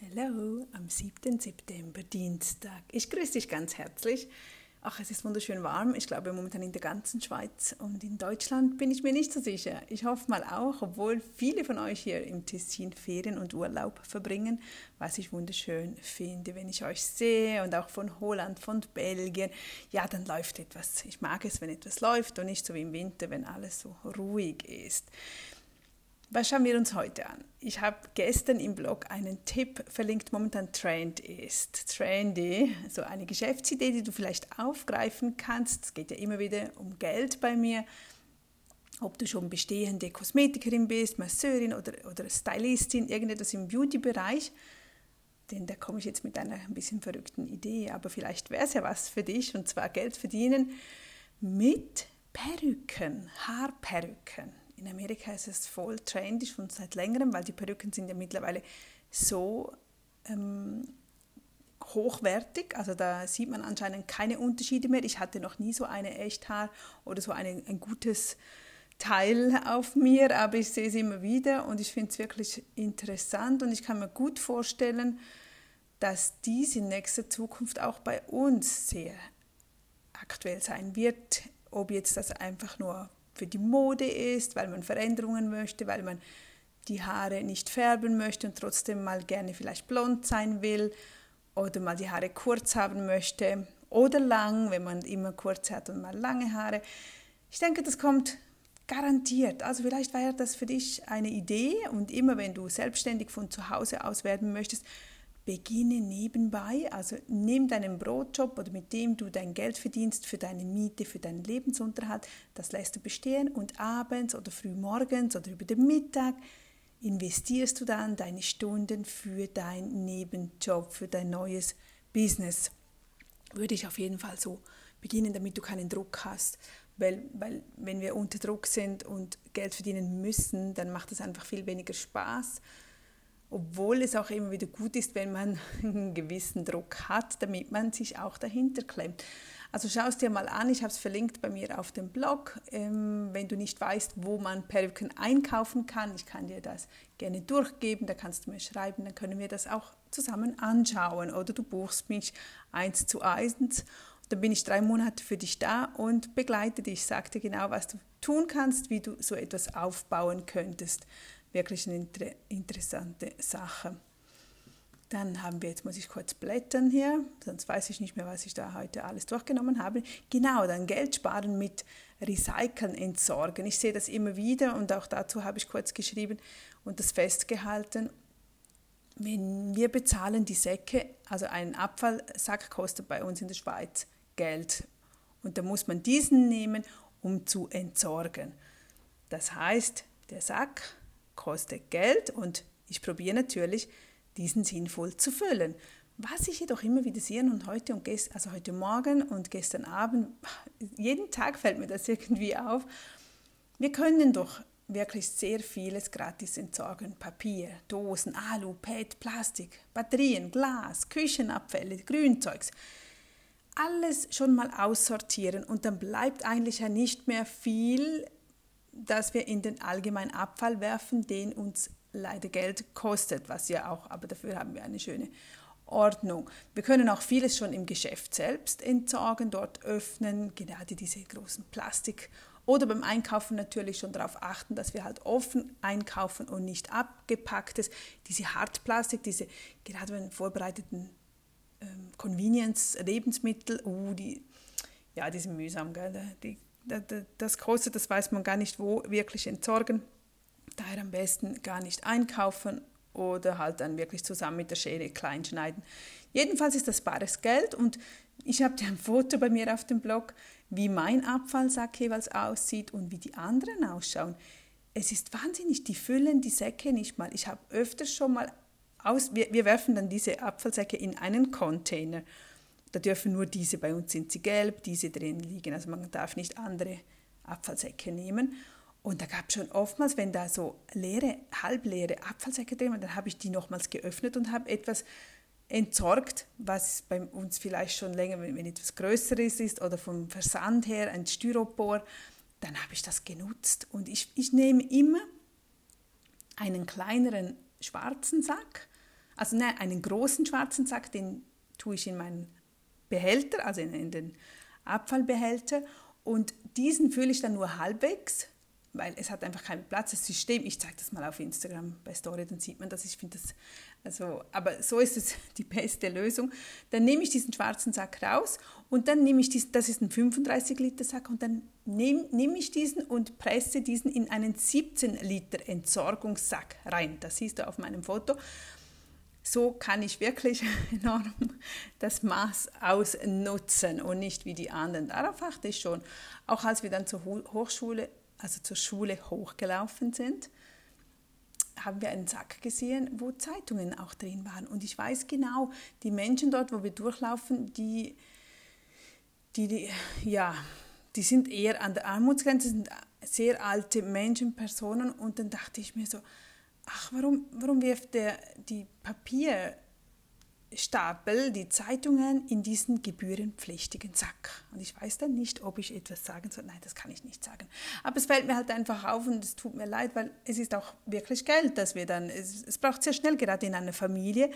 Hallo, am 7. September, Dienstag. Ich grüße dich ganz herzlich. Ach, es ist wunderschön warm. Ich glaube momentan in der ganzen Schweiz und in Deutschland bin ich mir nicht so sicher. Ich hoffe mal auch, obwohl viele von euch hier im Tessin Ferien und Urlaub verbringen, was ich wunderschön finde, wenn ich euch sehe und auch von Holland, von Belgien. Ja, dann läuft etwas. Ich mag es, wenn etwas läuft und nicht so wie im Winter, wenn alles so ruhig ist. Was schauen wir uns heute an? Ich habe gestern im Blog einen Tipp verlinkt, momentan Trend ist. Trendy, so eine Geschäftsidee, die du vielleicht aufgreifen kannst. Es geht ja immer wieder um Geld bei mir. Ob du schon bestehende Kosmetikerin bist, Masseurin oder, oder Stylistin, irgendetwas im Beauty-Bereich. Denn da komme ich jetzt mit einer ein bisschen verrückten Idee, aber vielleicht wäre es ja was für dich, und zwar Geld verdienen mit Perücken, Haarperücken in Amerika ist es voll trendy, schon seit längerem, weil die Perücken sind ja mittlerweile so ähm, hochwertig. Also da sieht man anscheinend keine Unterschiede mehr. Ich hatte noch nie so eine Echthaar oder so eine, ein gutes Teil auf mir, aber ich sehe sie immer wieder und ich finde es wirklich interessant und ich kann mir gut vorstellen, dass dies in nächster Zukunft auch bei uns sehr aktuell sein wird, ob jetzt das einfach nur für die Mode ist, weil man Veränderungen möchte, weil man die Haare nicht färben möchte und trotzdem mal gerne vielleicht blond sein will oder mal die Haare kurz haben möchte oder lang, wenn man immer kurz hat und mal lange Haare. Ich denke, das kommt garantiert. Also vielleicht wäre das für dich eine Idee und immer wenn du selbstständig von zu Hause aus werden möchtest, beginne nebenbei, also nimm deinen Brotjob oder mit dem du dein Geld verdienst für deine Miete, für deinen Lebensunterhalt, das lässt du bestehen und abends oder früh morgens oder über den Mittag investierst du dann deine Stunden für deinen Nebenjob, für dein neues Business. Würde ich auf jeden Fall so beginnen, damit du keinen Druck hast. Weil, weil wenn wir unter Druck sind und Geld verdienen müssen, dann macht es einfach viel weniger Spaß obwohl es auch immer wieder gut ist, wenn man einen gewissen Druck hat, damit man sich auch dahinter klemmt. Also schau es dir mal an, ich habe es verlinkt bei mir auf dem Blog. Ähm, wenn du nicht weißt, wo man Perücken einkaufen kann, ich kann dir das gerne durchgeben, da kannst du mir schreiben, dann können wir das auch zusammen anschauen. Oder du buchst mich eins zu eins, dann bin ich drei Monate für dich da und begleite dich, sag dir genau, was du tun kannst, wie du so etwas aufbauen könntest wirklich eine inter interessante Sache. Dann haben wir, jetzt muss ich kurz blättern hier, sonst weiß ich nicht mehr, was ich da heute alles durchgenommen habe. Genau, dann Geld sparen mit Recyceln, Entsorgen. Ich sehe das immer wieder und auch dazu habe ich kurz geschrieben und das festgehalten. Wenn wir bezahlen die Säcke, also ein Abfallsack kostet bei uns in der Schweiz Geld und da muss man diesen nehmen, um zu entsorgen. Das heißt, der Sack kostet Geld und ich probiere natürlich, diesen sinnvoll zu füllen. Was ich jedoch immer wieder sehe und heute und gest also heute Morgen und gestern Abend, jeden Tag fällt mir das irgendwie auf. Wir können doch wirklich sehr vieles gratis entsorgen. Papier, Dosen, Alu, PET, Plastik, Batterien, Glas, Küchenabfälle, Grünzeugs. Alles schon mal aussortieren und dann bleibt eigentlich ja nicht mehr viel dass wir in den allgemeinen Abfall werfen, den uns leider Geld kostet, was ja auch, aber dafür haben wir eine schöne Ordnung. Wir können auch vieles schon im Geschäft selbst entsorgen, dort öffnen, gerade diese großen Plastik oder beim Einkaufen natürlich schon darauf achten, dass wir halt offen einkaufen und nicht abgepacktes. Diese Hartplastik, diese gerade bei vorbereiteten ähm, Convenience-Lebensmittel, uh, die, ja, die sind mühsam, gell? die das Große, das weiß man gar nicht wo, wirklich entsorgen. Daher am besten gar nicht einkaufen oder halt dann wirklich zusammen mit der Schere klein schneiden. Jedenfalls ist das bares Geld und ich habe ein Foto bei mir auf dem Blog, wie mein Abfallsack jeweils aussieht und wie die anderen ausschauen. Es ist wahnsinnig, die füllen die Säcke nicht mal. Ich habe öfters schon mal aus, wir, wir werfen dann diese Abfallsäcke in einen Container da dürfen nur diese, bei uns sind sie gelb, diese drin liegen. Also man darf nicht andere Abfallsäcke nehmen. Und da gab es schon oftmals, wenn da so leere, halbleere Abfallsäcke drin waren, dann habe ich die nochmals geöffnet und habe etwas entsorgt, was bei uns vielleicht schon länger, wenn, wenn etwas Größeres ist oder vom Versand her, ein Styropor, dann habe ich das genutzt. Und ich, ich nehme immer einen kleineren schwarzen Sack Also nein, einen großen schwarzen Sack, den tue ich in meinen Behälter, also in, in den Abfallbehälter. Und diesen fülle ich dann nur halbwegs weil es hat einfach keinen Platz. Das System, ich zeige das mal auf Instagram bei Story, dann sieht man das. Ich finde das, also, aber so ist es die beste Lösung. Dann nehme ich diesen schwarzen Sack raus und dann nehme ich diesen, das ist ein 35 Liter Sack und dann nehme, nehme ich diesen und presse diesen in einen 17 Liter Entsorgungssack rein. Das siehst du auf meinem Foto. So kann ich wirklich enorm das Maß ausnutzen und nicht wie die anderen. Darauf achte ich schon. Auch als wir dann zur Hochschule also zur Schule hochgelaufen sind, haben wir einen Sack gesehen, wo Zeitungen auch drin waren. Und ich weiß genau, die Menschen dort, wo wir durchlaufen, die, die, die ja, die sind eher an der Armutsgrenze, sind sehr alte Menschen, Personen. Und dann dachte ich mir so, ach, warum, warum wirft der die Papier Stapel die Zeitungen in diesen gebührenpflichtigen Sack. Und ich weiß dann nicht, ob ich etwas sagen soll. Nein, das kann ich nicht sagen. Aber es fällt mir halt einfach auf und es tut mir leid, weil es ist auch wirklich Geld, dass wir dann, es, es braucht sehr schnell, gerade in einer Familie,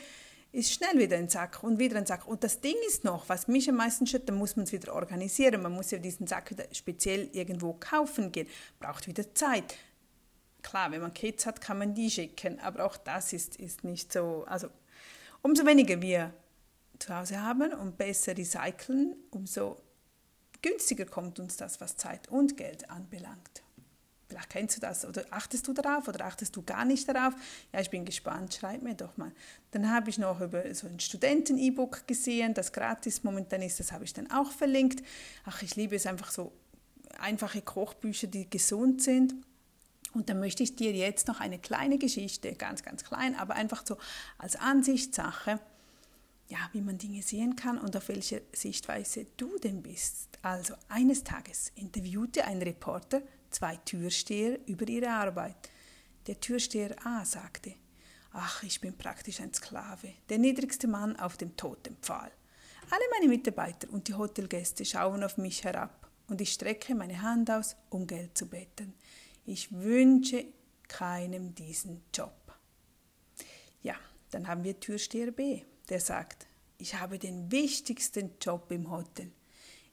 ist schnell wieder ein Sack und wieder ein Sack. Und das Ding ist noch, was mich am meisten stört, dann muss man es wieder organisieren. Man muss ja diesen Sack wieder speziell irgendwo kaufen gehen. Braucht wieder Zeit. Klar, wenn man Kids hat, kann man die schicken, aber auch das ist, ist nicht so, also Umso weniger wir zu Hause haben und besser recyceln, umso günstiger kommt uns das, was Zeit und Geld anbelangt. Vielleicht kennst du das oder achtest du darauf oder achtest du gar nicht darauf? Ja, ich bin gespannt, schreib mir doch mal. Dann habe ich noch über so ein Studenten-E-Book gesehen, das gratis momentan ist, das habe ich dann auch verlinkt. Ach, ich liebe es einfach so einfache Kochbücher, die gesund sind. Und dann möchte ich dir jetzt noch eine kleine Geschichte, ganz, ganz klein, aber einfach so als Ansichtssache, ja, wie man Dinge sehen kann und auf welche Sichtweise du denn bist. Also eines Tages interviewte ein Reporter zwei Türsteher über ihre Arbeit. Der Türsteher A sagte, ach, ich bin praktisch ein Sklave, der niedrigste Mann auf dem Totempfahl. Alle meine Mitarbeiter und die Hotelgäste schauen auf mich herab und ich strecke meine Hand aus, um Geld zu betten. Ich wünsche keinem diesen Job. Ja, dann haben wir Türsteher B, der sagt, ich habe den wichtigsten Job im Hotel.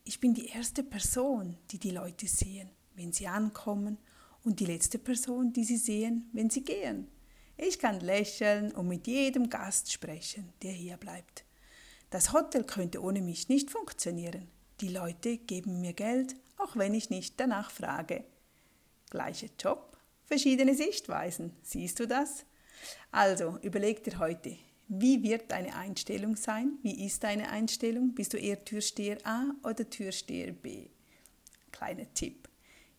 Ich bin die erste Person, die die Leute sehen, wenn sie ankommen und die letzte Person, die sie sehen, wenn sie gehen. Ich kann lächeln und mit jedem Gast sprechen, der hier bleibt. Das Hotel könnte ohne mich nicht funktionieren. Die Leute geben mir Geld, auch wenn ich nicht danach frage. Gleicher Job, verschiedene Sichtweisen. Siehst du das? Also, überleg dir heute, wie wird deine Einstellung sein? Wie ist deine Einstellung? Bist du eher Türsteher A oder Türsteher B? Kleiner Tipp.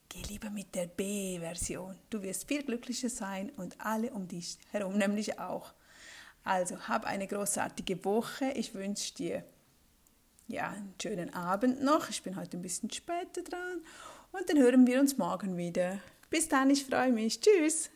Geh lieber mit der B-Version. Du wirst viel glücklicher sein und alle um dich herum nämlich auch. Also, hab eine großartige Woche. Ich wünsche dir ja, einen schönen Abend noch. Ich bin heute ein bisschen später dran und dann hören wir uns morgen wieder. Bis dann, ich freue mich. Tschüss.